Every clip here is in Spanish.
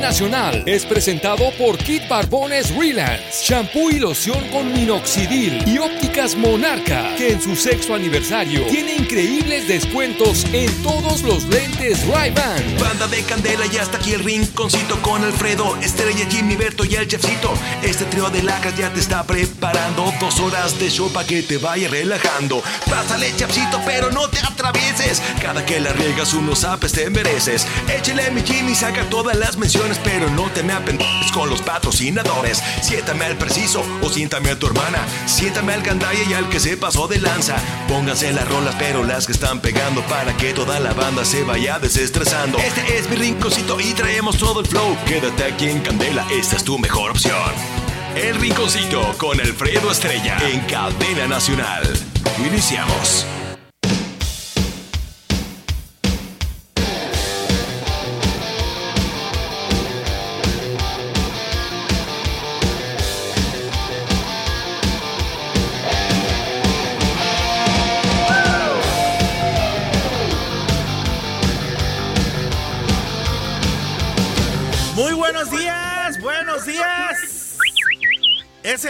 Nacional es presentado por Kit Barbones Relance, shampoo y loción con minoxidil y ópticas Monarca, que en su sexto aniversario tiene increíbles descuentos en todos los lentes Ray-Ban. Banda de candela y hasta aquí el rinconcito con Alfredo, Estrella, Jimmy, Berto y el chefcito. Este trío de lacras ya te está preparando dos horas de show para que te vaya relajando. Pásale chefcito, pero no te atravieses. Cada que la riegas unos apes te mereces. Échale mi Jimmy, saca todas las menciones, pero no te me apendes con los patrocinadores. Siéntame al preciso o siéntame a tu hermana. Siéntame al gandaya y al que se pasó de lanza. Pónganse las rolas, pero las que están pegando para que toda la banda se vaya desestresando. Este es mi rinconcito y traemos todo el flow. Quédate aquí en Candela, esta es tu mejor opción. El rinconcito con Alfredo Estrella en Cadena Nacional. Iniciamos.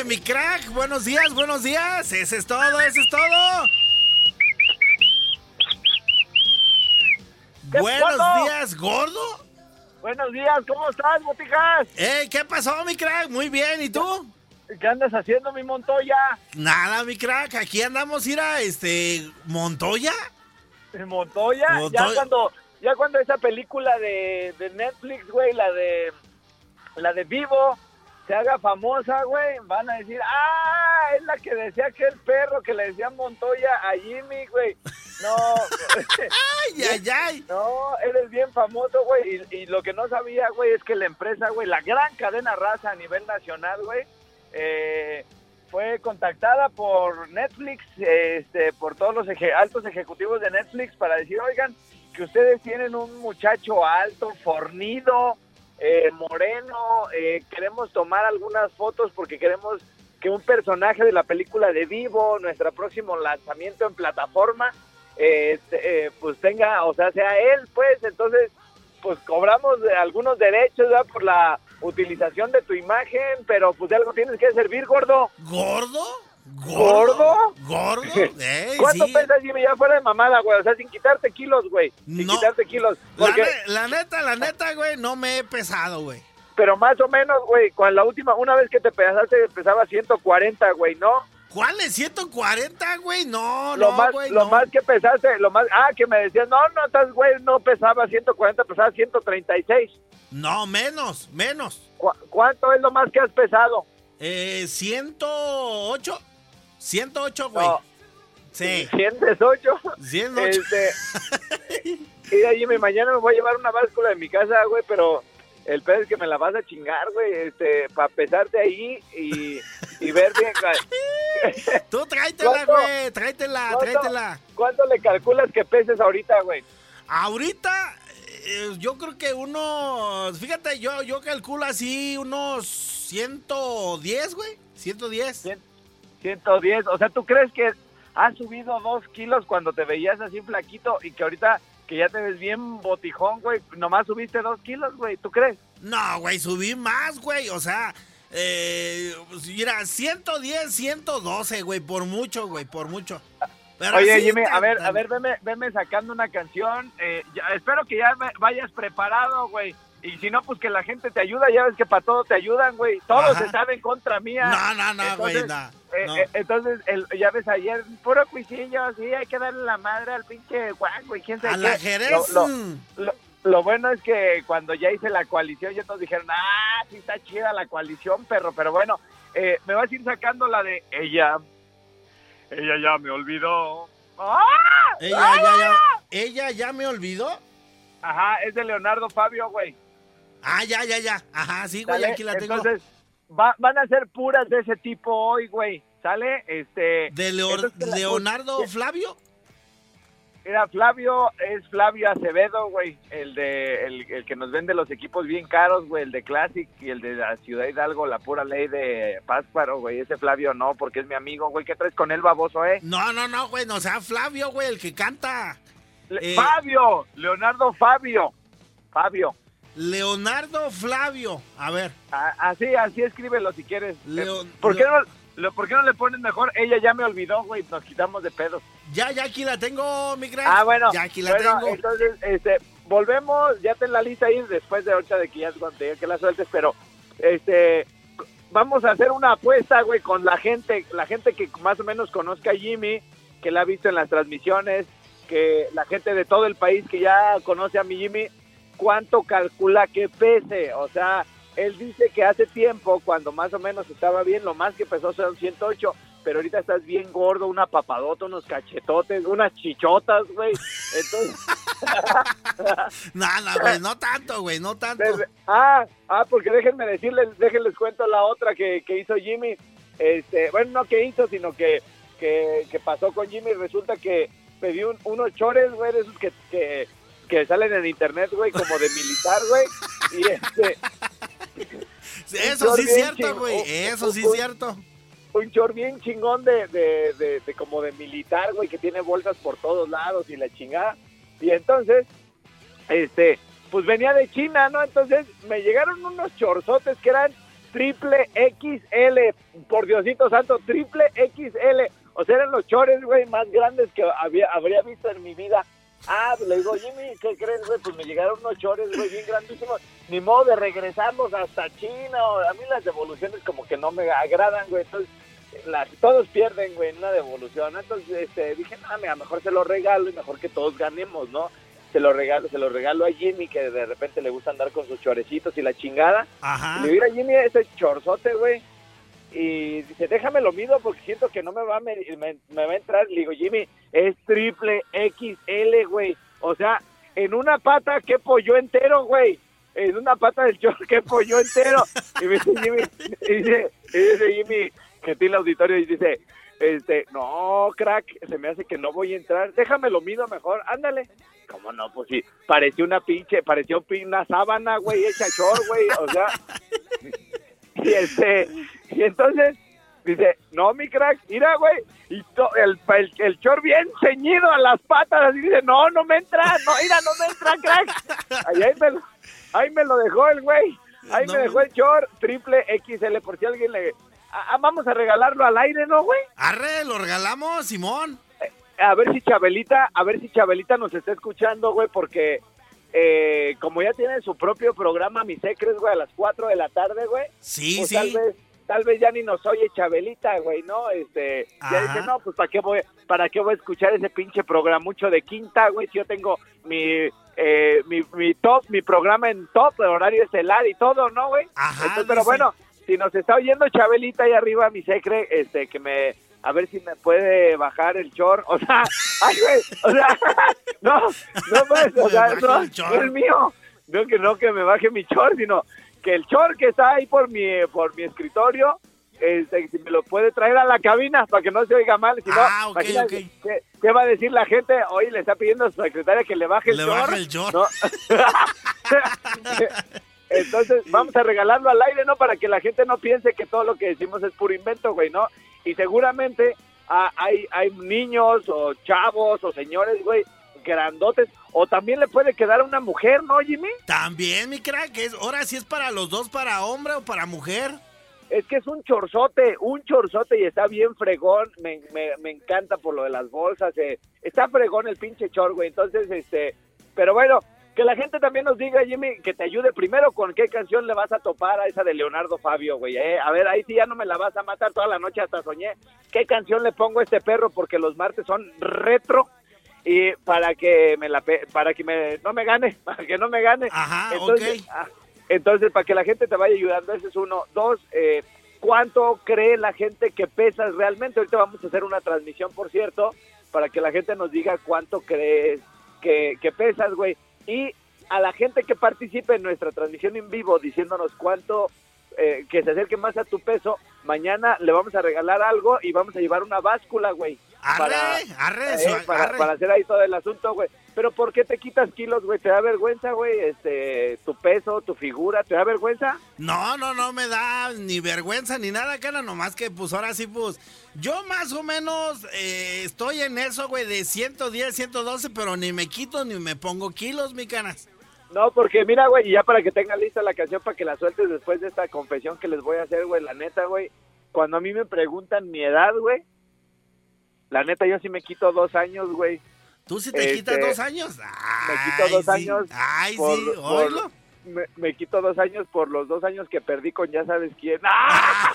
Mi crack. Buenos días, buenos días. Ese es todo, ese es todo. ¿Qué Buenos días, gordo. Buenos días, ¿cómo estás, Botijas? ¿qué pasó, mi crack? Muy bien, ¿y tú? ¿Qué andas haciendo, mi Montoya? Nada, mi crack. Aquí andamos, ir a este Montoya. Montoya, ya Montoya. cuando ya cuando esa película de, de Netflix, güey, la de la de Vivo se haga famosa, güey, van a decir, "Ah, es la que decía que el perro que le decía Montoya a Jimmy, güey." No. Ay, ay, ay. No, eres bien famoso, güey. Y, y lo que no sabía, güey, es que la empresa, güey, la gran cadena raza a nivel nacional, güey, eh, fue contactada por Netflix, este, por todos los eje- altos ejecutivos de Netflix para decir, oigan, que ustedes tienen un muchacho alto, fornido, eh, moreno, eh, queremos tomar algunas fotos porque queremos que un personaje de la película de Vivo, nuestro próximo lanzamiento en plataforma, eh, eh, pues tenga, o sea, sea él, pues, entonces, pues cobramos algunos derechos ¿verdad? por la utilización de tu imagen, pero pues de algo tienes que servir, gordo. ¿Gordo? ¿Gordo? ¿Gordo? Ey, ¿Cuánto sí. pesas, Jimmy? Ya fuera de mamada, güey, o sea, sin quitarte kilos, güey, sin No. quitarte kilos, La, porque, ne- la neta, la neta, güey, no me he pesado, güey. pero más o menos, güey, con la última, una vez que te pesaste, pesaba 140, güey, ¿no? ¿Cuál es 140, güey? No, lo no, más, güey, lo no. más que pesaste, lo más, ah, que me decías, no, no, estás, güey, no pesaba 140, pesaba 136. No, menos, menos. ¿Cu- ¿Cuánto es lo más que has pesado? Eh, 108. 108, güey. No. Sí. 108. 108. Este, mira, Jimmy, mañana me voy a llevar una báscula de mi casa, güey, pero el pedo es que me la vas a chingar, güey, este, para pesarte ahí y, y ver bien. Tú tráetela, güey, tráetela, ¿Cuánto- tráetela. ¿Cuánto le calculas que peses ahorita, güey? Ahorita, eh, yo creo que unos, fíjate, yo, yo calculo así unos 110, güey, 110. Cien- 110. O sea, ¿tú crees que has subido dos kilos cuando te veías así flaquito y que ahorita que ya te ves bien botijón, güey, nomás subiste dos kilos, güey? ¿Tú crees? No, güey, subí más, güey, o sea, eh, pues, mira, 110, 112, güey, por mucho, güey, por mucho. Pero Oye, Jimmy, a ver, a ver, veme, veme sacando una canción. Eh, ya- espero que ya vayas preparado, güey. Y si no, pues que la gente te ayuda, ya ves que para todo te ayudan, güey. Todos Ajá. están en contra mía. No, no, no, güey, no. eh, no. eh, entonces, el- ya ves ayer, puro cuisillo, sí, hay que darle la madre al pinche Juan, güey, quién sabe A qué. la Jerez. Lo, lo- mm. lo- lo bueno es que cuando ya hice la coalición, ya todos dijeron, ah, sí está chida la coalición, perro, pero bueno, eh, me vas a ir sacando la de ella, ella ya me olvidó. ¡Ah! Ella ¡Ah! ya, ya, ella ya me olvidó. Ajá, es de Leonardo Fabio, güey. Ah, ya, ya, ya. Ajá, sí, güey, ¿sale? aquí la tengo. Entonces, va- van a ser puras de ese tipo hoy, güey, ¿sale? Este... ¿De Leonardo Flavio? Mira, Flavio es Flavio Acevedo, güey, el de el, el que nos vende los equipos bien caros, güey, el de Classic y el de la Ciudad Hidalgo, la pura ley de Pátzcuaro, güey. Ese Flavio no, porque es mi amigo, güey. ¿Qué traes con él, baboso, eh? No, no, no, güey, no sea Flavio, güey, el que canta. Le- Eh. Fabio, Leonardo Fabio, Fabio. Leonardo Flavio. A ver, A- así, así escríbelo si quieres. Leo- Eh, ¿Por, qué no, lo- ¿Por qué no le pones mejor? Ella ya me olvidó, güey, nos quitamos de pedos. ya, ya aquí la tengo, mi crack. Ah, bueno. Ya aquí la bueno, tengo. entonces, este, volvemos, ya ten la lista ahí después de ahorita de que ya cuando te diga que la sueltes, pero, este, vamos a hacer una apuesta, güey, con la gente, la gente que más o menos conozca a Jimmy, que la ha visto en las transmisiones, que la gente de todo el país que ya conoce a mi Jimmy, cuánto calcula que pese, o sea, él dice que hace tiempo, cuando más o menos estaba bien, lo más que pesó son 108, pero ahorita estás bien gordo, una papadota, unos cachetotes, unas chichotas, güey. Entonces, Nada, güey, no tanto, güey, no tanto. desde- ah, ah, porque déjenme decirles, déjenles cuento la otra que, que hizo Jimmy. Este, bueno, no que hizo, sino que, que, que pasó con Jimmy. Resulta que pedí un- unos chores, güey, de esos que, que, que salen en internet, güey, como de militar, güey. Y este, Eso sí es cierto, güey, eso sí es cierto. un short bien chingón de, de, de- de como de militar, güey, que tiene bolsas por todos lados y la chingada. Y entonces, este, pues venía de China, ¿no? Entonces me llegaron unos chorzotes que eran triple XL, por Diosito santo, triple XL. O sea, eran los chores, güey, más grandes que había, habría visto en mi vida. Ah, pues le digo, Jimmy, ¿qué crees, güey? Pues me llegaron unos chores, güey, bien grandísimos. Ni modo de regresarlos hasta China. A mí las devoluciones como que no me agradan, güey. Entonces, las, todos pierden, güey, en una devolución. Entonces, este, dije, no, mira, mejor se lo regalo y mejor que todos ganemos, ¿no? Se lo regalo, se lo regalo a Jimmy, que de repente le gusta andar con sus chorecitos y la chingada. Ajá. Y le digo a Jimmy ese chorzote, güey. Y dice, déjame lo mido porque siento que no me va a, me, me- me va a entrar. Le digo, Jimmy, es triple XL, güey. O sea, en una pata que pollo entero, güey. En una pata del chor que pollo entero. Y me dice Jimmy, y dice, y dice Jimmy, el auditorio, y dice, este, no, crack, se me hace que no voy a entrar. Déjame lo mido mejor, ándale. ¿Cómo no? Pues sí, pareció una pinche, pareció pin- una sábana, güey, hecha chor, güey. O sea, y este, y entonces dice, no, mi crack, mira, güey, y to- el, el, el chor bien ceñido a las patas, y dice, no, no me entra, no, mira, no me entra, crack. Ahí, ahí me, lo, ahí me lo dejó el güey, ahí No, me dejó el chor, triple XL, por si alguien le... Ah, ah, vamos a regalarlo al aire, ¿no, güey? Arre, lo regalamos, Simón. A ver si Chabelita, a ver si Chabelita nos está escuchando, güey, porque eh, como ya tiene su propio programa, Mis Secres, güey, a las 4 de la tarde, güey, Sí, pues sí. tal vez tal vez ya ni nos oye Chabelita, güey, ¿no? Este, ya Ajá. dice, no, pues ¿para qué voy para qué voy a escuchar ese pinche programucho de quinta, güey? Si yo tengo mi eh, mi, mi top, mi programa en top, el horario estelar y todo, ¿no, güey? Ajá, Entonces, pero dice. bueno, si nos está oyendo Chabelita ahí arriba, mi secre, este, que me, a ver si me puede bajar el chor, o sea, ay, güey, o sea, no, no pues, o sea, no, no es mío, no que no que me baje mi chor, sino que el chor que está ahí por mi, por mi escritorio, este, si me lo puede traer a la cabina para que no se oiga mal, si no, Ah, ok, imagínate, ok. ¿qué, qué va a decir la gente? Hoy le está pidiendo a su secretaria que le baje el Le chor. baje el chor. ¿no? Entonces, vamos a regalarlo al aire, ¿no? Para que la gente no piense que todo lo que decimos es puro invento, güey, ¿no? Y seguramente ah, hay, hay niños o chavos o señores, güey, grandotes. O también le puede quedar a una mujer, ¿no, Jimmy? También, mi crack, es, ahora sí es para los dos, para hombre o para mujer. Es que es un chorzote, un chorzote y está bien fregón. Me, me, me encanta por lo de las bolsas. eh. Está fregón el pinche chor, güey. Entonces, este, pero bueno, que la gente también nos diga, Jimmy, que te ayude primero con qué canción le vas a topar a esa de Leonardo Fabio, güey. Eh, a ver, ahí sí ya no me la vas a matar toda la noche hasta soñé. ¿Qué canción le pongo a este perro? Porque los martes son retro y para que me la para que me no me gane, para que no me gane. Ajá, entonces, ah, entonces para que la gente te vaya ayudando, ese es uno. Dos, eh, ¿cuánto cree la gente que pesas realmente? Ahorita vamos a hacer una transmisión, por cierto, para que la gente nos diga cuánto crees que, que pesas, güey. Y a la gente que participe en nuestra transmisión en vivo diciéndonos cuánto eh, que se acerque más a tu peso, mañana le vamos a regalar algo y vamos a llevar una báscula, güey. Arre, arre, eh, su- para, arre. para hacer ahí todo el asunto, güey. Pero ¿por qué te quitas kilos, güey? ¿Te da vergüenza, güey? Este, tu peso, tu figura, ¿te da vergüenza? No, no, no me da ni vergüenza ni nada, cara, nomás que pues ahora sí, pues yo más o menos eh, estoy en eso, güey, de 110, 112, pero ni me quito ni me pongo kilos, mi canas. No, porque mira, güey, y ya para que tengan lista la canción para que la sueltes después de esta confesión que les voy a hacer, güey, la neta, güey, cuando a mí me preguntan mi edad, güey, la neta yo sí me quito dos años, güey. ¿Tú sí te Este, quitas dos años? Me quito dos sí. años. Ay, por- sí, por- me, me quito dos años por los dos años que perdí con ya sabes quién. ¡Ah!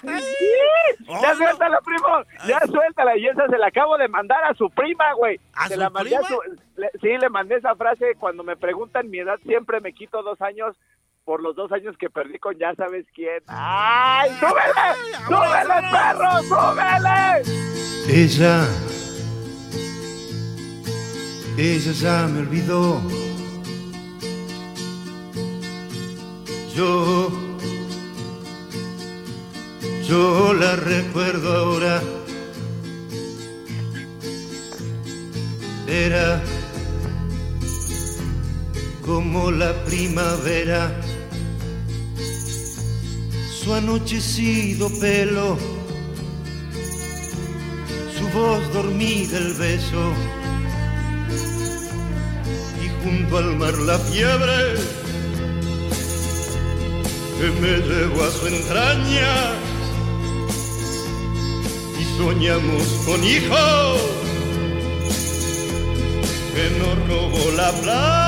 ¡Sí! ¡Ya Oh, suéltala, primo! ¡Ya suéltala! Y esa se la acabo de mandar a su prima, güey. ¿A Se su la mandé a prima? su- le- sí, le mandé esa frase. Cuando me preguntan mi edad, siempre me quito dos años por los dos años que perdí con ya sabes quién. ¡Ay! ¡Súbele! ¡Súbele, perro! ¡Súbele! Ella, ella ya me olvidó. Yo, yo la recuerdo ahora. Era como la primavera, su anochecido pelo su voz dormida el beso. Y junto al mar la fiebre que me llevó a su entraña soñamos con hijos que nos robó la plata.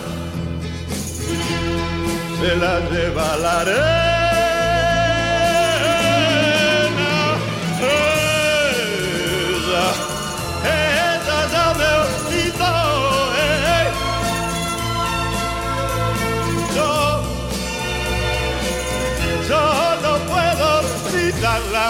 se la lleva la arena. Ella, ella ya me olvidó. eh. Yo, yo no puedo olvidarla.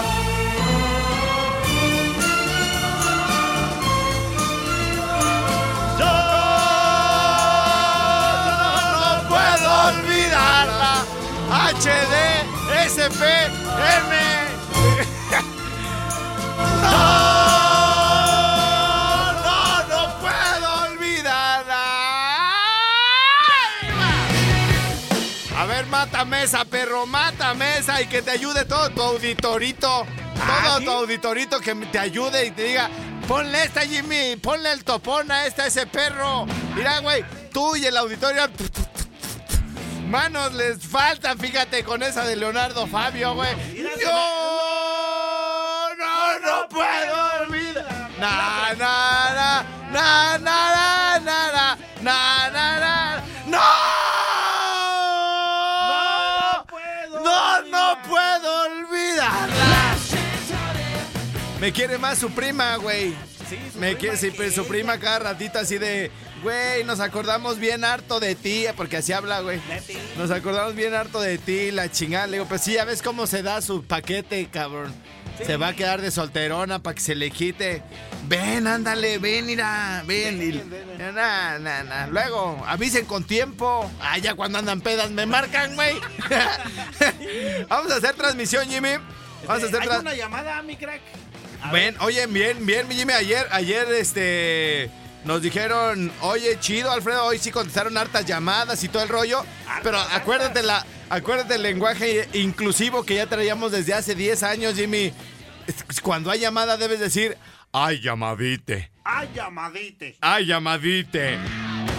HD, SP, M. ¡No! ¡No, no puedo olvidarla! A ver, mata mesa, perro, mata mesa y que te ayude todo tu auditorito. Todo tu auditorito que te ayude y te diga, ponle esta, Jimmy, ponle el topón a esta, ese perro. Mira, güey, tú y el auditorio. Manos les faltan, fíjate, con esa de Leonardo Fabio, güey. ¡No! ¡No, no puedo olvidar! ¡Na, na, na! ¡Na, na, na, na! ¡Na, na, ¡No! ¡No, no puedo olvidarla! Me quiere más su prima, güey. Me quiere, sí, pues, su prima cada ratito así de, güey, nos acordamos bien harto de ti, porque así habla, güey. Nos acordamos bien harto de ti, la chingada. Le digo, pues sí, ya ves cómo se da su paquete, cabrón. Se va a quedar de solterona para que se le quite. Ven, ándale, ven, mira, ven. Na, na, na. Luego, avisen con tiempo. Ah, ya cuando andan pedas me marcan, güey. Vamos a hacer transmisión, Jimmy. Vamos a hacer Hay una llamada, mi crack. Ven, oye, bien, bien, mi Jimmy. Ayer, ayer, este. Nos dijeron, oye, chido, Alfredo, hoy sí contestaron hartas llamadas y todo el rollo. Pero acuérdate, la, acuérdate el lenguaje inclusivo que ya traíamos desde hace 10 años, Jimmy. Cuando hay llamada debes decir, ay, llamadite. Ay, llamadite. Ay, llamadite.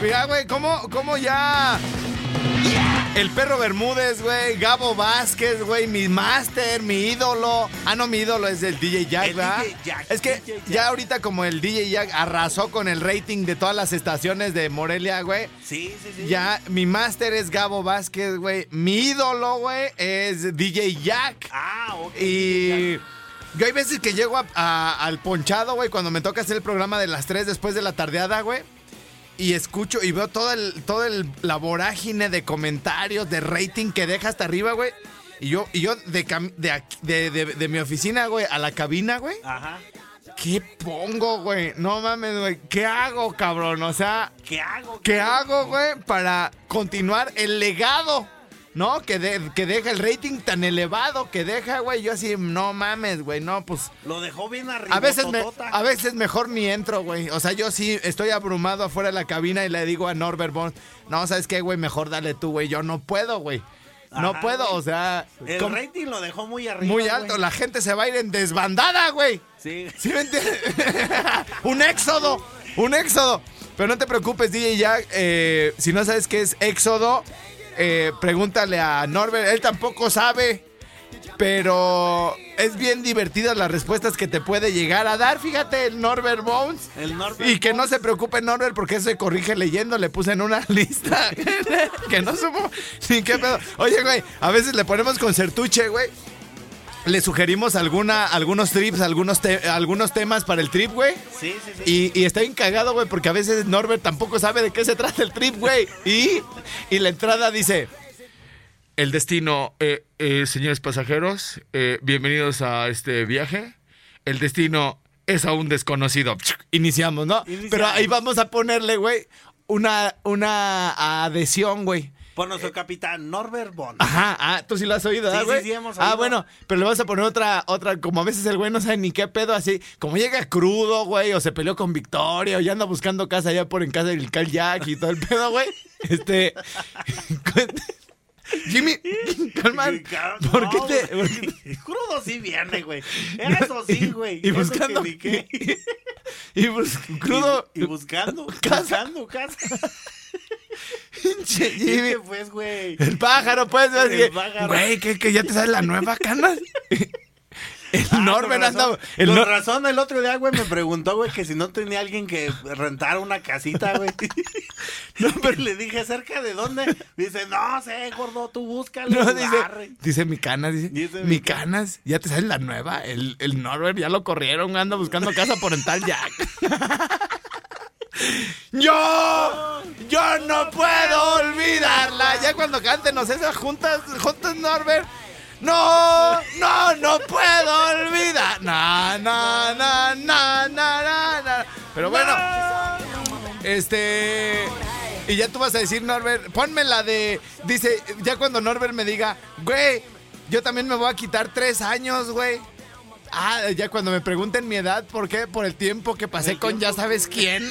Mira, güey, ¿cómo, cómo ya? El perro Bermúdez, güey. Gabo Vázquez, güey. Mi máster, mi ídolo. Ah, no, mi ídolo es el DJ Jack, El ¿verdad? DJ Jack, es que DJ Jack. ya ahorita como el DJ Jack arrasó con el rating de todas las estaciones de Morelia, güey. Sí, sí, sí. Ya, mi máster es Gabo Vázquez, güey. Mi ídolo, güey, es DJ Jack. Ah, ok. Y yo hay veces que llego a- a- al ponchado, güey, cuando me toca hacer el programa de las 3 después de la tardeada, güey. Y escucho y veo todo el, todo el, la vorágine de comentarios, de rating que deja hasta arriba, güey. Y yo, y yo de, cam- de, aquí- de, de- de mi oficina, güey, a la cabina, güey. Ajá. ¿Qué pongo, güey? No mames, güey. ¿Qué hago, cabrón? O sea, ¿Qué hago? ¿Qué hago, güey, para continuar el legado? ¿No? Que, de- que deja el rating tan elevado que deja, güey. Yo así, no mames, güey, no, pues... Lo dejó bien arriba. A veces, me- a veces mejor ni entro, güey. O sea, yo sí estoy abrumado afuera de la cabina y le digo a Norbert Bond, no, ¿sabes qué, güey? Mejor dale tú, güey. Yo no puedo, güey. No Ajá, puedo, güey. o sea... El ¿cómo? rating lo dejó muy arriba. Muy güey. alto. La gente se va a ir en desbandada, güey. Sí. ¿Sí me entiendes? un éxodo, un éxodo. Pero no te preocupes, DJ Jack. eh, si no sabes qué es éxodo, eh, pregúntale a Norbert. Él tampoco sabe. Pero es bien divertidas las respuestas que te puede llegar a dar. Fíjate, el Norbert Bones. El Norbert Y que no se preocupe Norbert porque eso se corrige leyendo. Le puse en una lista que no supo ni qué pedo. Oye, güey, a veces le ponemos con sertuche, güey. Le sugerimos alguna, algunos trips, algunos, te- algunos temas para el trip, güey. Sí, sí, sí. Y, y está bien cagado, güey, porque a veces Norbert tampoco sabe de qué se trata el trip, güey. Y, y la entrada dice... El destino, eh, eh, señores pasajeros, eh, bienvenidos a este viaje. El destino es aún desconocido. Iniciamos, ¿no? Iniciamos. Pero ahí vamos a ponerle, güey, una, una adhesión, güey. Por nuestro capitán Norbert Bond. Ajá, ah, tú sí lo has oído, Sí, ¿verdad, sí, güey? sí, hemos Ah, oído. bueno, pero le vas a poner otra, otra, como a veces el güey no sabe ni qué pedo, así, como llega crudo, güey, o se peleó con Victoria, o ya anda buscando casa allá por en casa del Cal Jack y todo el pedo, güey. Este. Jimmy, calma. ¿Por qué te.? güey. por qué- Crudo sí viene, güey. Eso sí, güey. Y buscando. que. Y bus- crudo. Y, y buscando. Casa. Buscando casa. Pinche ¿Qué Jimmy. pues, güey? El pájaro, pues, El pájaro. Güey, que, ya te sabes la nueva cana. El Ah, Norbert con anda. razón. El Con razón, el otro día, güey, me preguntó, güey, que si no tenía alguien que rentara una casita, güey. Y le dije, ¿cerca de dónde? Dice, no sé, gordo, tú búscale. No, lugar". dice, dice mi canas, dice, Dice mi canas, ya te sabes la nueva, el, el Norbert ya lo corrieron, anda buscando casa por en tal Jack. yo, yo no puedo olvidarla. Ya cuando cántenos esas juntas, juntas Norbert. No, no, no puedo olvidar. Na, na, na, na, na, na, na. Pero bueno, este. Y ya tú vas a decir, Norbert, ponme la de. Dice, ya cuando Norbert me diga, güey, yo también me voy a quitar tres años, güey. Ah, ya cuando me pregunten mi edad, ¿por qué? Por el tiempo que pasé con ya sabes quién.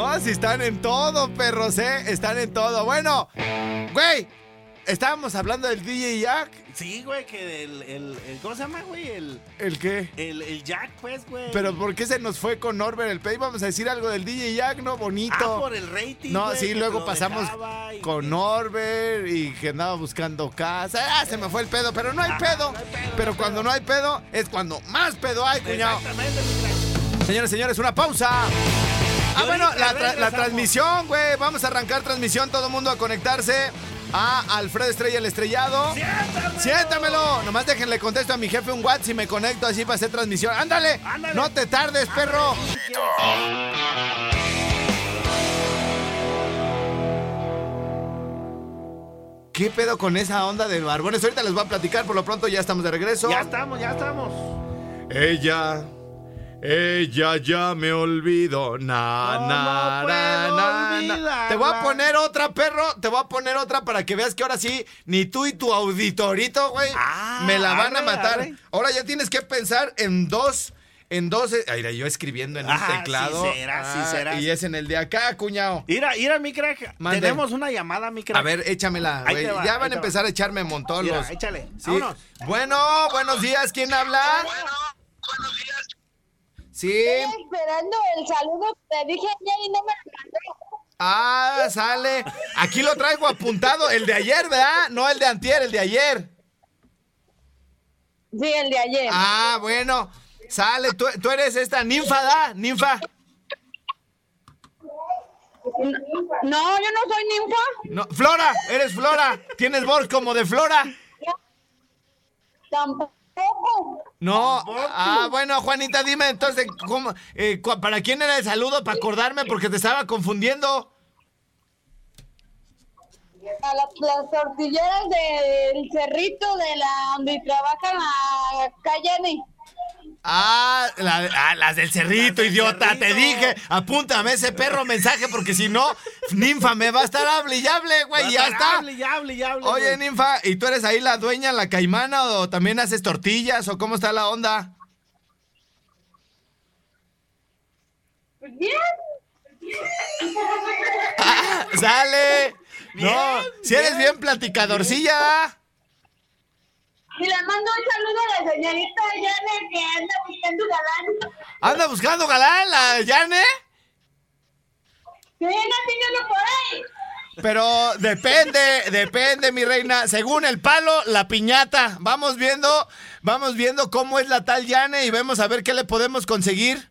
No, si están en todo, perros, ¿eh? Están en todo. Bueno, güey, estábamos hablando del DJ Jack. Sí, güey, que el, el, el- ¿Cómo se llama, güey? El, ¿El qué? el, el Jack, pues, güey. Pero ¿por qué se nos fue con Norbert el Pay? Vamos a decir algo del DJ Jack, ¿no? Bonito. Ah, por el rating. No, güey, sí, luego pasamos con que- Norbert y que andaba buscando casa. Ah, se me fue el pedo, pero no hay pedo. no hay pedo, Pero no hay cuando pedo. no hay pedo es cuando más pedo hay, cuñado. Señores, señores, una pausa. Ah, bueno, la, tra- la regresamos. transmisión, güey. Vamos a arrancar transmisión, todo el mundo a conectarse a Alfredo Estrella el Estrellado. ¡Siéntamelo! Siéntamelo. Nomás déjenle contesto a mi jefe un WhatsApp y me conecto así para hacer transmisión. ¡Ándale! Ándale. No te tardes, perro. ¿Qué pedo con esa onda de barbones? Ahorita les voy a platicar, por lo pronto ya estamos de regreso. Ya estamos, ya estamos. Ella, ella ya me olvidó. Na, ¿Cómo na? Te voy a poner otra, perro. Te voy a poner otra para que veas que ahora sí, ni tú y tu auditorito, güey, Ah, me la van a matar. arre. Ahora ya tienes que pensar en dos. En dos. eh, Ay, mira, yo escribiendo en un Ah, teclado. sí será, sí Ah, será. Y es en el de acá, cuñado. Mira, mira, mi crack. Mande. Tenemos una llamada, mi crack. A ver, échamela, güey. va, Ya van a va. empezar a echarme montón Mira, los- échale. Sí. Vámonos. Bueno, buenos días. ¿Quién habla? Sí. Estoy esperando el saludo que te dije ayer y no me lo mandó. Ah, sale. Aquí lo traigo apuntado. El de ayer, ¿verdad? No el de antier, el de ayer. Sí, el de ayer. Ah, bueno. Sale. Tú, tú eres esta ninfa, ¿da? Ninfa. No, yo no soy ninfa. No, Flora. Eres Flora. Tienes voz como de Flora. Tampoco. No. Ah, bueno, Juanita, dime entonces, ¿cómo, eh, ¿para quién era el saludo? Para acordarme porque te estaba confundiendo. A las, las tortilleras del cerrito de la donde trabaja la calle. Ah, la- ah, las del cerrito, del idiota. Te dije, apúntame ese perro mensaje porque si no, ninfa me va a estar hable y hable, güey. Ya está. Hable, ya hable, ya hable. Oye, güey. ninfa, ¿y tú eres ahí la dueña, la caimana o también haces tortillas o cómo está la onda? Pues bien. ¡Sale! no, Bien, si eres bien. platicadorcilla. Y le mando un saludo a la señorita Janet que anda buscando galán. ¿Anda buscando galán la Yane? Sí, no tiene por ahí. Pero depende, depende, mi reina. Según el palo, la piñata. Vamos viendo, vamos viendo cómo es la tal Yane y vemos a ver qué le podemos conseguir.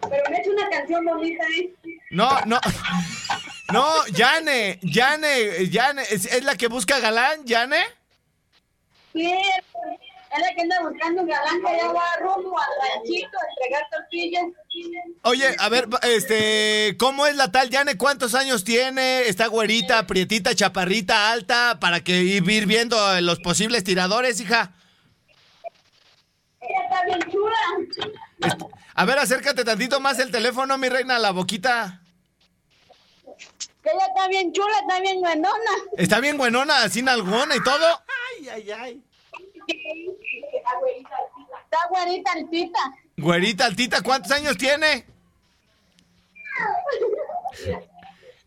Pero me hecho una canción bonita, ¿eh? No, no. No, Yane, Yane, Yane, ¿es, es la que busca galán, Yane? Sí, es la que anda buscando un galán que ya va rumbo al ranchito a entregar tortillas. Oye, a ver, este, ¿cómo es la tal Yane? ¿Cuántos años tiene? ¿Está güerita, prietita, chaparrita, alta? Para que ir viendo los posibles tiradores, hija. Ella está bien chula. A ver, acércate tantito más el teléfono, mi reina, a la boquita. Que ella está bien chula, está bien buenona. Está bien buenona, así nalgona y todo. Ay, ay, ay. Está güerita altita. Güerita, altita, ¿cuántos años tiene?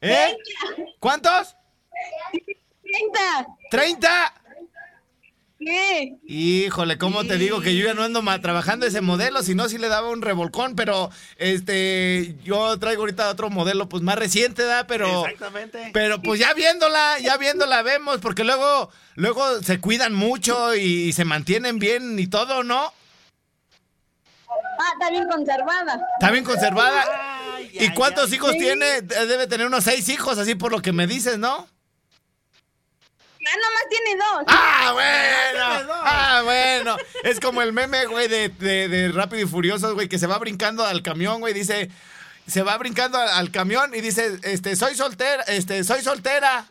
¿Eh? ¿Cuántos? 30. ¿30? Sí. Híjole, ¿cómo te digo que yo ya no ando trabajando ese modelo? Si no, sí le daba un revolcón, pero este, yo traigo ahorita otro modelo, pues más reciente, ¿da? Pero, Exactamente. pero pues ya viéndola, ya viéndola vemos, porque luego, luego se cuidan mucho y, se mantienen bien y todo, ¿no? Ah, está bien conservada. Está bien conservada. Ay, ¿Y ay, cuántos ay. hijos Sí. tiene? De- Debe tener unos seis hijos, así por lo que me dices, ¿no? Ya nomás tiene dos. ¡Ah, Tiene bueno! dos. ¡Ah, bueno! Es como el meme, güey, de, de, de Rápido y Furiosos, güey, que se va brincando al camión, güey, dice... Se va brincando al, al camión y dice, este, soy soltera, este, soy soltera.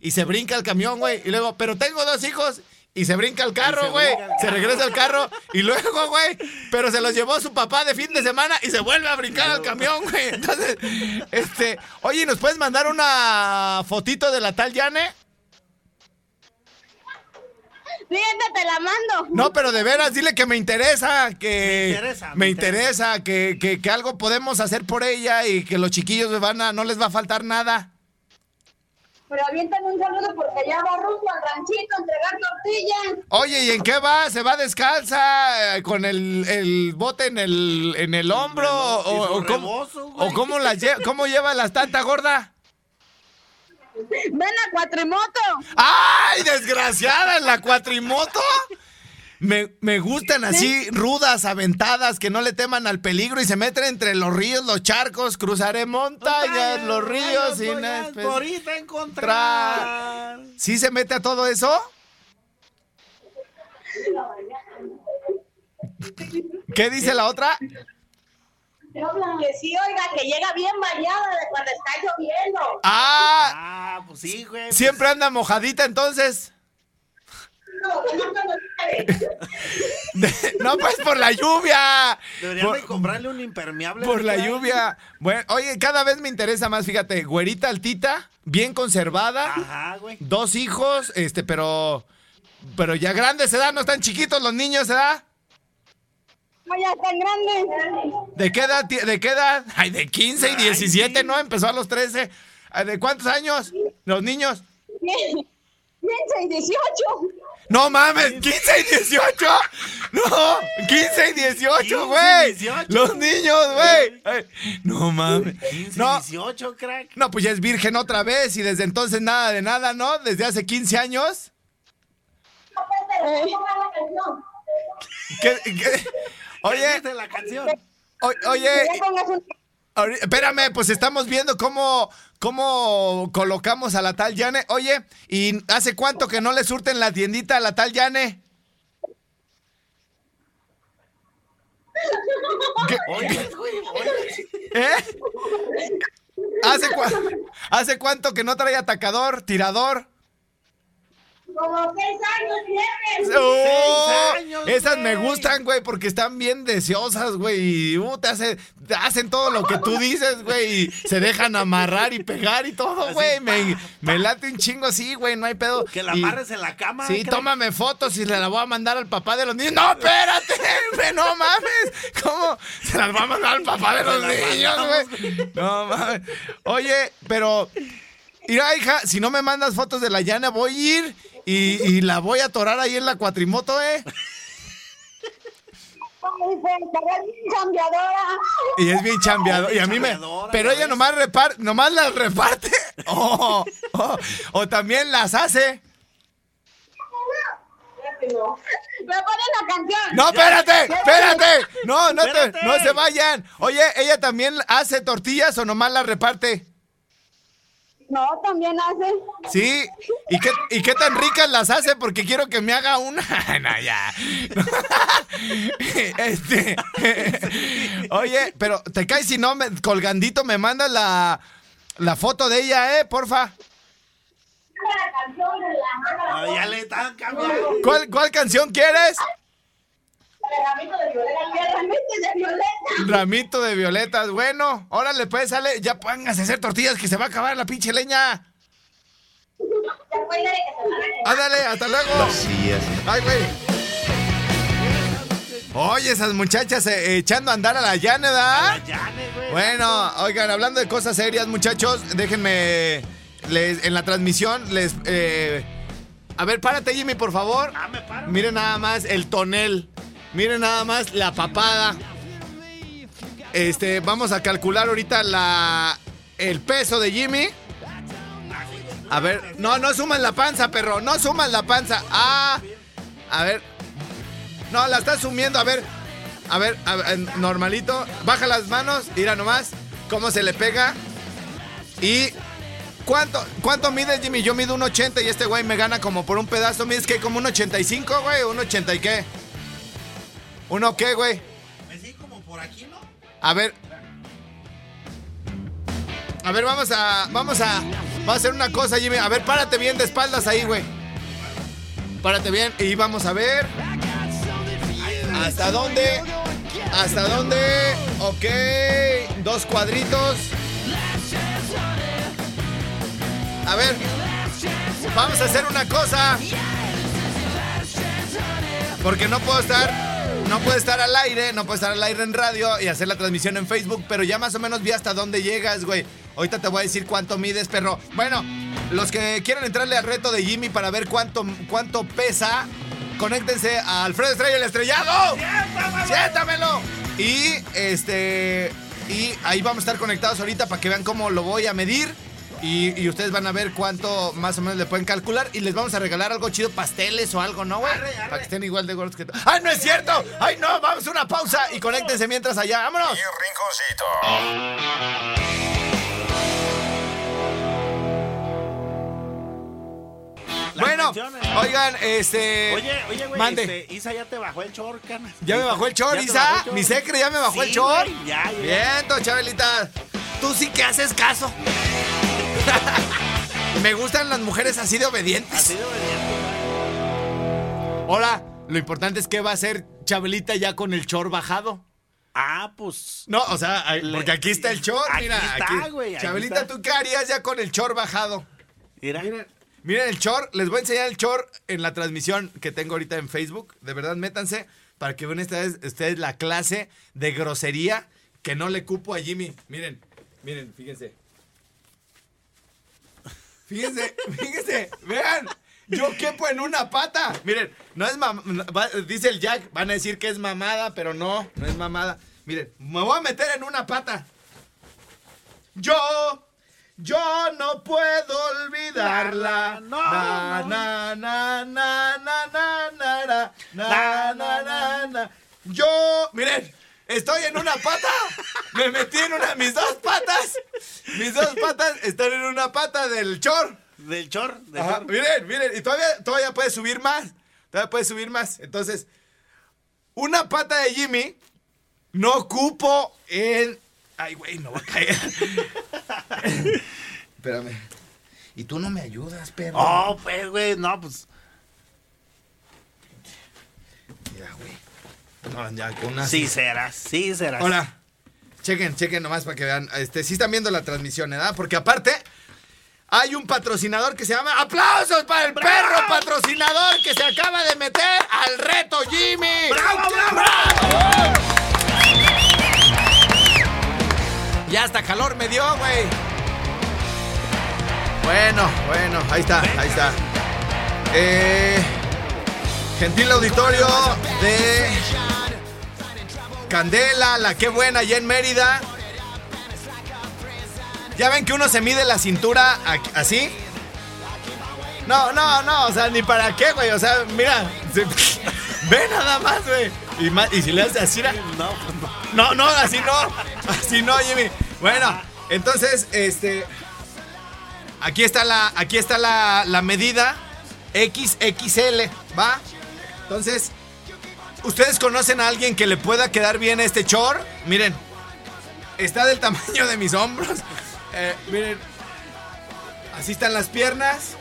Y se brinca al camión, güey, y luego, pero tengo dos hijos. y se brinca el carro, se güey. Se carro. regresa al carro y luego, güey, pero se los llevó su papá de fin de semana y se vuelve a brincar al camión, güey. Entonces, este, oye, ¿nos puedes mandar una fotito de la tal Yane? Fíjate, te la mando. No, pero de veras, dile que me interesa, que Me interesa, me interesa, que, que- que algo podemos hacer por ella y que los chiquillos van a, no les va a faltar nada. Pero aviéntame un saludo porque ya va rumbo al ranchito a entregar tortillas. Oye, ¿y en qué va? ¿Se va descalza eh, con el, el bote en el, en el hombro? ¿O, cómo, rebozo, o cómo, la lle- cómo lleva las tanta gorda? Ven a Cuatrimoto. ¡Ay, desgraciada en la cuatrimoto! Me, me gustan así, rudas, aventadas, que no le teman al peligro y se meten entre los ríos, los charcos, cruzaré montañas, los ríos a ahorita encontrar. ¿Sí se mete a todo eso? ¿Qué dice la otra? Que sí, oiga, que llega bien bañada de cuando está lloviendo. Ah, Ah, pues sí, güey. siempre anda mojadita entonces. No, pues por la lluvia. Deberían de comprarle un impermeable. Por la lluvia. Bueno, oye, cada vez me interesa más, fíjate, güerita altita, bien conservada, Ajá, güey. dos hijos, este, pero pero ya grandes, ¿edad? No están chiquitos los niños, ¿edad? No, ya están grandes. ¿De qué edad? ¿De qué edad? Ay, de 15 y 17, ¿no? Empezó a los 13. Ay, ¿De cuántos años? Los niños. Bien, 15 y 18. No mames, 15 y 18. No, 15 y 18, 15 y güey. 18. Los niños, güey. Ay, No mames. 15, No, 18, crack. no, pues ya es virgen otra vez y desde entonces nada de nada, ¿no? Desde hace 15 años. ¿Qué- qué? Oye, Dice la canción. o- oye, espérame, pues estamos viendo cómo, cómo colocamos a la tal Yane. Oye, ¿y hace cuánto que no le surten la tiendita a la tal Yane? ¿Qué- Oye, güey, oye. ¿Eh? ¿Hace, cua- ¿Hace cuánto que no trae atacador, tirador? Como 6 años tienes. ¡Oh! años, Esas me gustan, güey, porque están bien deseosas, güey. Y uh, te, hace- te hacen todo lo que tú dices, güey. Y se dejan amarrar y pegar y todo, Así, güey. Me, me late un chingo así, güey. No hay pedo. Que la Y- amarres en la cama. Sí, tómame fotos y le la voy a mandar al papá de los niños. ¡No, espérate! güey, ¡No mames! ¿Cómo? Se las va a mandar al papá de los niños, güey. No mames. Oye, pero. Mira, hija, si no me mandas fotos de la llana, voy a ir y, y la voy a atorar ahí en la cuatrimoto, ¿eh? Pero es bien chambeadora. Y es bien chambeado. Y a mí me. Pero ella nomás, repar, nomás las reparte. O, o- o también las hace. No. Me ponen la canción. No, espérate, espérate. No, no, te- no se vayan. Oye, ¿ella también hace tortillas o nomás las reparte? No, también hace. Sí. ¿Y qué, ¿Y qué tan ricas las hace? Porque quiero que me haga una. no, ya. este. Oye, pero te caes si no, me- colgandito me mandas la, la foto de ella, ¿eh? Porfa. La canción de la Ah, ya le están cambiando. ¿Cuál, cuál canción quieres? El ramito de violeta. El ramito de violeta. Ramito de violetas. Bueno, órale, pues sale. Ya pónganse a hacer tortillas que se va a acabar la pinche leña. Ándale, hasta luego. Ay, güey. Oye, esas muchachas eh, echando a andar a la llana, ¿verdad? Yane, güey. Bueno, oigan, hablando de cosas serias, muchachos, déjenme. Les, en la transmisión les. eh, a ver, párate, Jimmy, por favor. Ah, me paro. Miren nada más el tonel. Miren nada más la papada. Este, vamos a calcular ahorita la. El peso de Jimmy. A ver, no, no sumas la panza, perro. No sumas la panza. Ah, a ver. No, la estás sumiendo. A ver, a ver, a ver, normalito. Baja las manos. Mira nomás cómo se le pega. Y. ¿Cuánto, ¿Cuánto mides, Jimmy? Yo mido un 80 y este güey me gana como por un pedazo. ¿Mides qué? ¿Como un 85, güey? ¿Un 80 y qué? ¿Uno qué, güey? Así como por aquí, ¿no? A ver. A ver, vamos a. Vamos a. Vamos a hacer una cosa, Jimmy. A ver, párate bien de espaldas ahí, güey. Párate bien y vamos a ver. ¿Hasta dónde? ¿Hasta dónde? Ok. Dos cuadritos. A ver. Vamos a hacer una cosa. Porque no puedo estar. No puedo estar al aire, no puedo estar al aire en radio y hacer la transmisión en Facebook, pero ya más o menos vi hasta dónde llegas, güey. Ahorita te voy a decir cuánto mides, perro. Bueno, los que quieran entrarle al reto de Jimmy para ver cuánto, cuánto pesa, conéctense a Alfredo Estrella el Estrellado. ¡Siéntamelo! Y este. Y ahí vamos a estar conectados ahorita para que vean cómo lo voy a medir. Y, y ustedes van a ver cuánto más o menos le pueden calcular. Y les vamos a regalar algo chido, pasteles o algo, ¿no, güey? Para que estén igual de gordos que tú. ¡Ay, no es cierto! ¡Ay, no! Vamos a una pausa y conéctense mientras allá. ¡Vámonos! Bueno, oigan, este. Oye, oye, güey, Mande. este, Isa ya te bajó el short, canas. ¿Ya me bajó el chor, ¿Ya te Isa? el? ¿Mi secre ya me bajó el chor? güey, ya, ya. Bien, Chabelita. Tú sí que haces caso. me gustan las mujeres así de obedientes. Así de obediente. Hola, lo importante es que va a ser Chabelita ya con el chor bajado. Ah, pues. No, o sea, porque aquí está el chor, Aquí mira. está, aquí. Chabelita, está. ¿tú qué harías ya con el chor bajado? Mira. Miren, miren el chor, les voy a enseñar el chor en la transmisión que tengo ahorita en Facebook. De verdad, métanse para que vean vez ustedes la clase de grosería que no le cupo a Jimmy. Miren, miren, fíjense. Fíjense, fíjense, vean. Yo quepo en una pata. Miren, no es mamada. Dice el Jack, van a decir que es mamada, pero no, no es mamada. Miren, me voy a meter en una pata. Yo, yo no puedo olvidarla. Na, na, na, na, na, na, na, na, na, na, na. Yo, miren, estoy en una pata. Me metí en una, mis dos patas. Mis dos patas están en una pata del chor. Del chor. Del Ajá, chor. miren, miren, y todavía, todavía puede subir más. Todavía puede subir más. Entonces, una pata de Jimmy no cupo en. Ay, güey, no va a caer. Espérame. Y tú no me ayudas, perro. Oh, pues, güey, no, pues. Mira, güey. No, ya, con una. Sí serás, sí serás. Hola. Chequen, chequen nomás para que vean. Este, sí están viendo la transmisión, ¿verdad? Porque aparte, hay un patrocinador que se llama. ¡Aplausos para el perro patrocinador que se acaba de meter al reto, Jimmy! ¡Bravo, bravo! Ya hasta calor me dio, güey. Bueno, bueno, ahí está, ahí está. Eh, gentil auditorio de Candela, la que buena, allá en Mérida. ¿Ya ven que uno se mide la cintura aquí- así? No, no, no, o sea, ni para qué, güey. O sea, mira, se- ve nada más, güey. Y, y si le haces así, pues no. no, no, así no. Así no, Jimmy. Bueno, entonces, este. Aquí está la, aquí está la, la medida XXL, ¿va? Entonces, ¿ustedes conocen a alguien que le pueda quedar bien este chor? Miren, está del tamaño de mis hombros. Eh, miren, así están las piernas.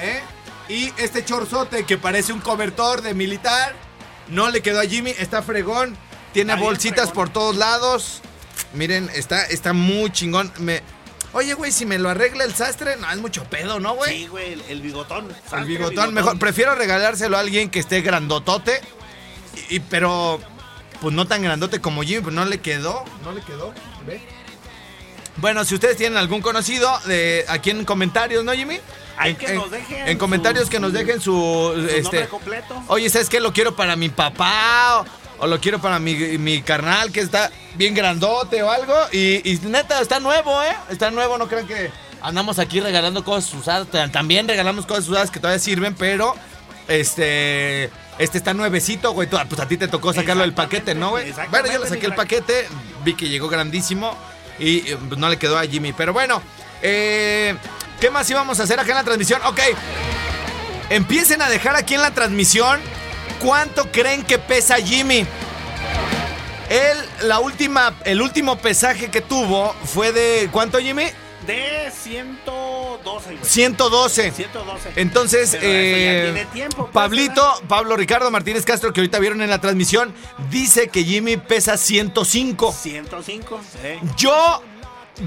¿eh? Y este chorzote que parece un cobertor de militar. No le quedó a Jimmy, está fregón. Tiene bolsitas fregón. por todos lados. Miren, está, está muy chingón. Me... Oye, güey, si me lo arregla el sastre, no es mucho pedo, ¿no, güey? Sí, güey, el, el bigotón. el bigotón, mejor. Prefiero regalárselo a alguien que esté grandotote. Y, y- pero, pues no tan grandote como Jimmy, pues no le quedó. No le quedó. ¿Ve? Bueno, si ustedes tienen algún conocido, de aquí en comentarios, ¿no, Jimmy? Hay En- que en- nos dejen En comentarios su- que nos dejen su. Su este, nombre completo. Oye, ¿sabes qué? Lo quiero para mi papá o, o lo quiero para mi, mi carnal que está bien grandote o algo. Y, y neta, está nuevo, ¿eh? Está nuevo, no crean que andamos aquí regalando cosas usadas. Ta- También regalamos cosas usadas que todavía sirven, pero este... Este está nuevecito, güey. Tú- Pues a ti te tocó sacarlo del paquete, ¿no, güey? Bueno, yo le saqué el paquete, vi que llegó grandísimo y eh, pues, no le quedó a Jimmy. Pero bueno, eh, ¿qué más íbamos a hacer acá en la transmisión? Ok, Empiecen a dejar aquí en la transmisión cuánto creen que pesa Jimmy. Él, la última, el último pesaje que tuvo fue de. ¿Cuánto, Jimmy? De 112, güey. 112. 112. Entonces, eh, tiene tiempo, pues, Pablito, Pablo Ricardo Martínez Castro, que ahorita vieron en la transmisión, dice que Jimmy pesa 105. 105. eh. Yo,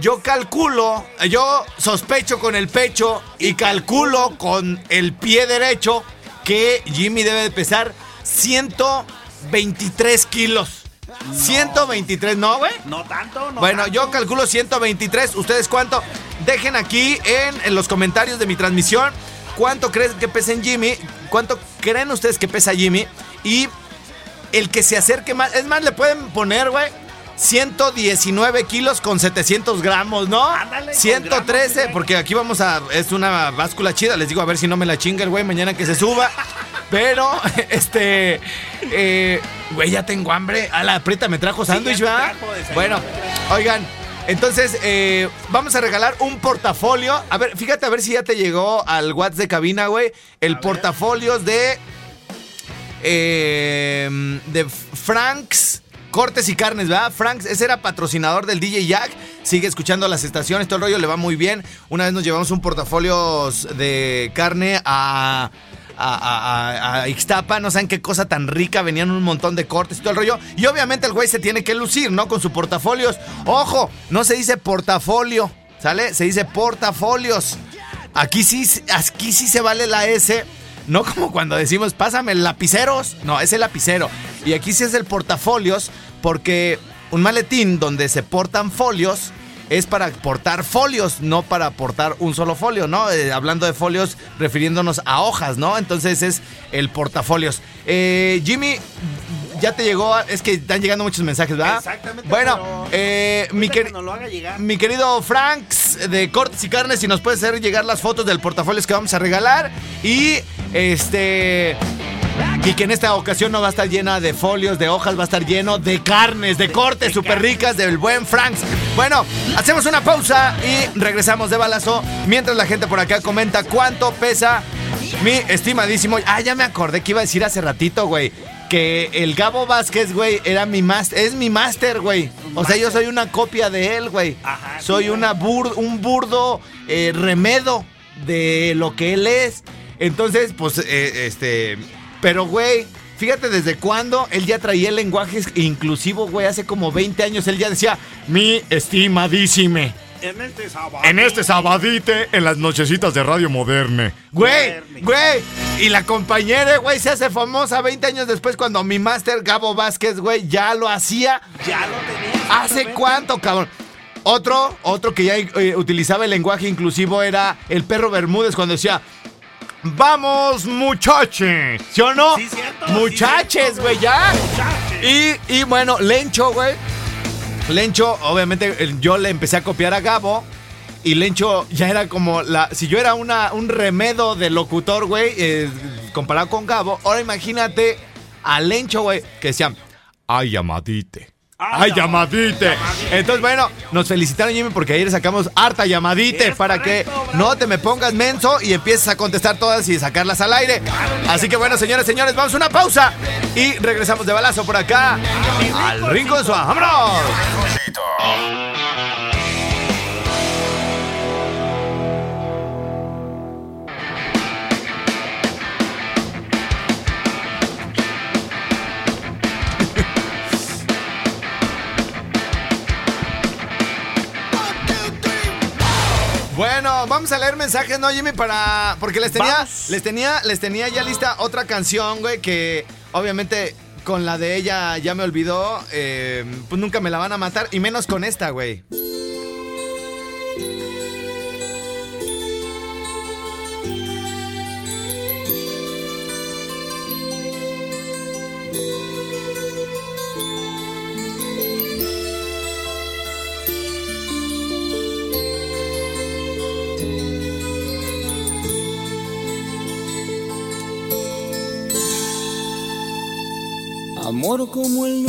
yo calculo, yo sospecho con el pecho y calculo con el pie derecho que Jimmy debe de pesar 123 kilos. 123, ¿no, güey? No tanto, no Bueno, tanto. yo calculo 123. ¿Ustedes cuánto? Dejen aquí en, en los comentarios de mi transmisión cuánto creen que pesa en Jimmy, cuánto creen ustedes que pesa Jimmy y el que se acerque más. Es más, le pueden poner, güey. 119 kilos con 700 gramos, ¿no? Ándale, con 113, gramos, porque aquí vamos a. Es una báscula chida. Les digo, a ver si no me la chinga el güey mañana que se suba. Pero, este. eh, Güey, ya tengo hambre. A la preta me trajo sándwich, te ¿verdad? Bueno, oigan. Entonces, eh, vamos a regalar un portafolio. A ver, fíjate a ver si ya te llegó al WhatsApp de cabina, güey. El portafolio de. eh, de Franks. Cortes y carnes, ¿verdad? Franks, ese era patrocinador del DJ Jack. Sigue escuchando las estaciones, todo el rollo le va muy bien. Una vez nos llevamos un portafolio de carne a. A, Ixtapa, no saben qué cosa tan rica, venían un montón de cortes y todo el rollo. Y obviamente el güey se tiene que lucir, ¿no? Con sus portafolios. Ojo, no se dice portafolio, ¿sale? Se dice portafolios. Aquí sí, aquí sí se vale la S. No como cuando decimos, pásame lapiceros. No, es el lapicero. Y aquí sí es el portafolios, porque un maletín donde se portan folios es para portar folios, no para portar un solo folio, ¿no? Eh, hablando de folios, refiriéndonos a hojas, ¿no? Entonces es el portafolios. Eh, Jimmy, ya te llegó, es que están llegando muchos mensajes, ¿verdad? Exactamente, Bueno, eh, mi, quer- que lo haga llegar. mi querido Franks de Cortes y Carnes, si nos puedes hacer llegar las fotos del portafolio que vamos a regalar. Y este. Y que en esta ocasión no va a estar llena de folios, de hojas, va a estar lleno de carnes, de cortes súper ricas del buen Franks. Bueno, hacemos una pausa y regresamos de balazo mientras la gente por acá comenta cuánto pesa mi estimadísimo. Ah, ya me acordé que iba a decir hace ratito, güey. Que el Gabo Vázquez, güey, era mi máster, es mi máster, güey. O sea, yo soy una copia de él, güey. Ajá, Soy una bur- un burdo eh, remedo de lo que él es. Entonces, pues, eh, este. Pero, güey, fíjate desde cuándo él ya traía el lenguaje inclusivo, güey. Hace como 20 años él ya decía, mi estimadísime. En este sábado. En este sabadite, en las nochecitas de Radio Moderne. Güey, güey. Y la compañera, güey, se hace famosa 20 años después cuando mi máster Gabo Vázquez, güey, ya lo hacía. Ya lo tenía. ¿Hace cuánto, cabrón? Otro, otro que ya eh, utilizaba el lenguaje inclusivo era el perro Bermúdez cuando decía, vamos muchaches, ¿sí o no? Sí, cierto, Muchaches, güey, ya. Muchaches. Y, y bueno, Lencho, güey. Lencho, obviamente, yo le empecé a copiar a Gabo. Y Lencho ya era como la. Si yo era una, un remedo de locutor, güey, eh, comparado con Gabo, ahora imagínate a Lencho, güey, que decía, ay, llamadite. Ay, llamadite. Entonces, bueno, nos felicitaron, Jimmy, porque ayer sacamos harta llamadite Es para que no te me pongas menso y empieces a contestar todas y sacarlas al aire. Así que bueno, señores, señores, vamos a una pausa y regresamos de balazo por acá al Rincón Suá. ¡Vámonos! Vamos a leer mensajes, ¿no, Jimmy? Para. Porque les tenía. Vamos. Les tenía. Les tenía ya lista otra canción, güey. Que obviamente con la de ella ya me olvidó. eh, pues nunca me la van a matar. Y menos con esta, güey. Amor como el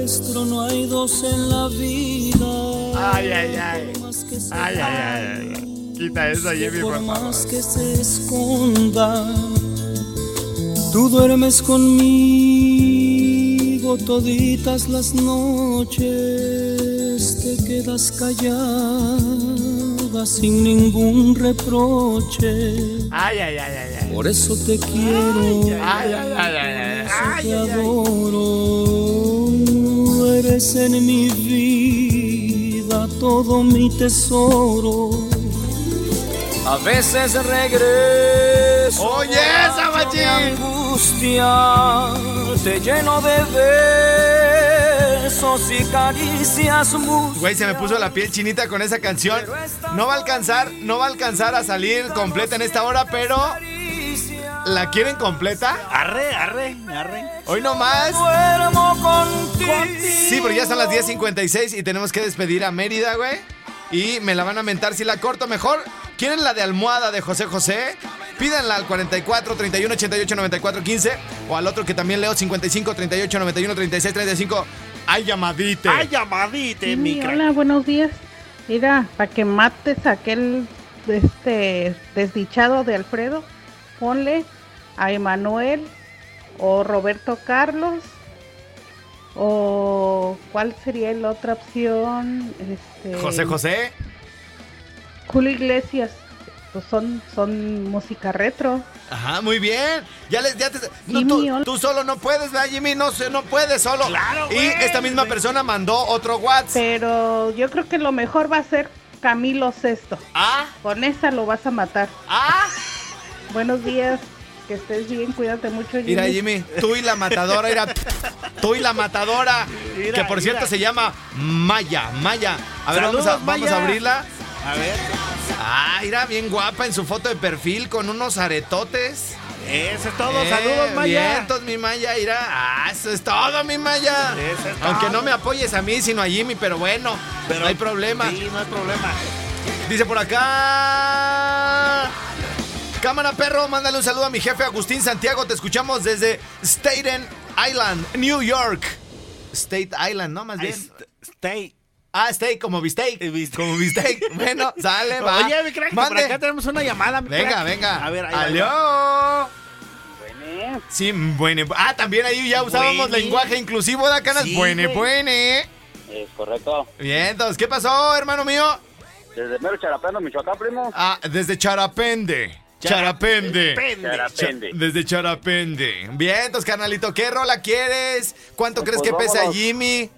nuestro, no hay dos en la vida. Ay, ay, ay. Ay, ay, ay. Quita eso, Jimmy, por por favor. más que se esconda, tú duermes conmigo toditas las noches te quedas callada sin ningún reproche. Ay, ay, ay, ay, ay. Por eso te quiero. Ay, ay, ay, ay, ay. Te adoro, eres en mi vida todo mi tesoro. A veces regreso. Oye, machín. angustia, te lleno de besos y caricias. Güey, se me puso la piel chinita con esa canción. No va a alcanzar, no va a alcanzar a salir completa en esta hora, pero ¿la quieren completa? Arre, arre, arre. Hoy no más. Duermo contigo. Sí, porque ya son las 10.56 y tenemos que despedir a Mérida, güey. Y me la van a mentar si la corto mejor. ¿Quieren la de almohada de José José? Pídanla al 44 31 88 94 15 o al otro que también leo 55 38 91 36 35. Ay, llamadite. Ay, llamadite, Sí, mi hola, buenos días. Mira, para que mates a aquel este desdichado de Alfredo, ponle a Emanuel o Roberto Carlos o ¿cuál sería la otra opción? Este, José José. Julio Iglesias. Pues son son música retro. Ajá, muy bien. Ya les, ya te, no, Jimmy, tú, solo no puedes, ¿verdad, Jimmy? No, sé, no puedes solo. Claro, Y güey, esta misma güey. persona mandó otro WhatsApp. Pero yo creo que lo mejor va a ser Camilo Sesto. Ah, Con esa lo vas a matar. ah. Buenos días. Que estés bien, cuídate mucho, Jimmy. Mira, Jimmy, tú y la matadora, mira, tú y la matadora, Mira, que por cierto mira. se llama Maya, Maya. A ver, Saludos, vamos, a, vamos a Maya. abrirla. A ver, Ah, mira, bien guapa en su foto de perfil con unos aretotes. eso es todo. Eh, Saludos, Maya. Vientos, mi Maya, mira. Ah, eso es todo, mi Maya. Eso es Aunque todo. no me apoyes a mí, sino a Jimmy, pero bueno, Pero- no hay problema. Sí, no hay problema. Dice por acá. Cámara perro, mándale un saludo a mi jefe Agustín Santiago. Te escuchamos desde Staten Island, New York. State Island, ¿no? Más bien. Stay. Ah, steak, como bistec. Eh, bistec. Como bistec. Bueno, sale, va. Oye, mi crack, por Mande. acá tenemos una llamada, mi Venga, crack. venga. A ver, ahí. ¡Aló! Sí, bueno. Ah, también ahí ya usábamos Buene. lenguaje inclusivo de acá. Sí, buene, buene. Es correcto. Bien, entonces, ¿qué pasó, hermano mío? Desde Mero Charapendo, Michoacán, primo. Ah, desde Charapende. Charapende. Pende. Charapende. Desde Charapende. Bien, entonces, carnalito, ¿qué rola quieres? ¿Cuánto Pues, crees que pues, pesa vámonos. Jimmy?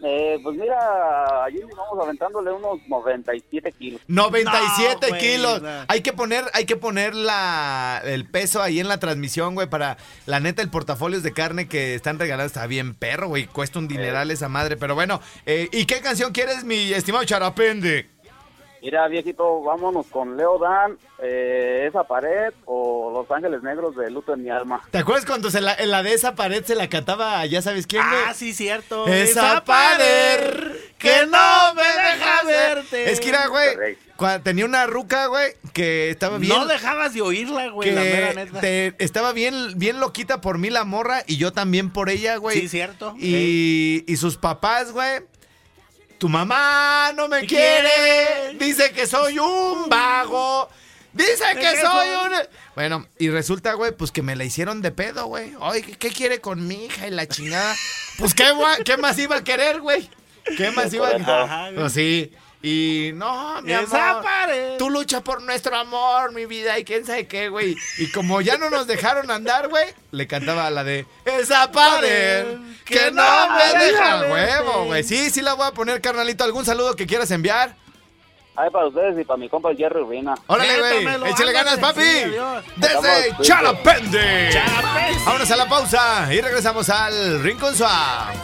Eh, pues mira, allí vamos aventándole unos 97 kilos. 97 No, kilos. no. Hay que poner, hay que poner la, el peso ahí en la transmisión, güey, para la neta el portafolios de carne que están regalados está bien perro, güey. Cuesta un dineral esa madre, pero bueno. eh, ¿Y qué canción quieres, mi estimado Charapende? Mira, viejito, vámonos con Leo Dan, eh, esa pared o Los Ángeles Negros de Luto en mi alma. ¿Te acuerdas cuando se la, en la de esa pared se la cantaba, ya sabes quién, güey? Ah, sí, cierto. Esa pared que no me deja verte. Es que era, güey, tenía una ruca, güey, que estaba bien... No dejabas de oírla, güey, que la mera neta. te- estaba bien, bien loquita por mí la morra y yo también por ella, güey. Sí, cierto. Y, y sus papás, güey. Tu mamá no me ¿Qué quiere. quiere? Dice que soy un vago. Dice que ¿Qué soy un... Bueno, y resulta, güey, pues que me la hicieron de pedo, güey. Ay, ¿qué, quiere con mi hija y la chingada? Pues, ¿qué, qué más iba a querer, güey? ¿Qué más iba a güey. Pues sí. Y no, mi Esa amor. pared. Tú lucha por nuestro amor, mi vida, y quién sabe qué, güey. Y como ya no nos dejaron andar, güey, le cantaba la de Esa pared que no me deja verte". huevo, güey. Sí, sí la voy a poner, carnalito. ¿Algún saludo que quieras enviar? Ahí para ustedes y para mi compa el Jerry Urbina. Órale, güey. Échale ganas, papi. sí. Desde Charapende. Charapende. Vámonos a la pausa y regresamos al Rincón Suave.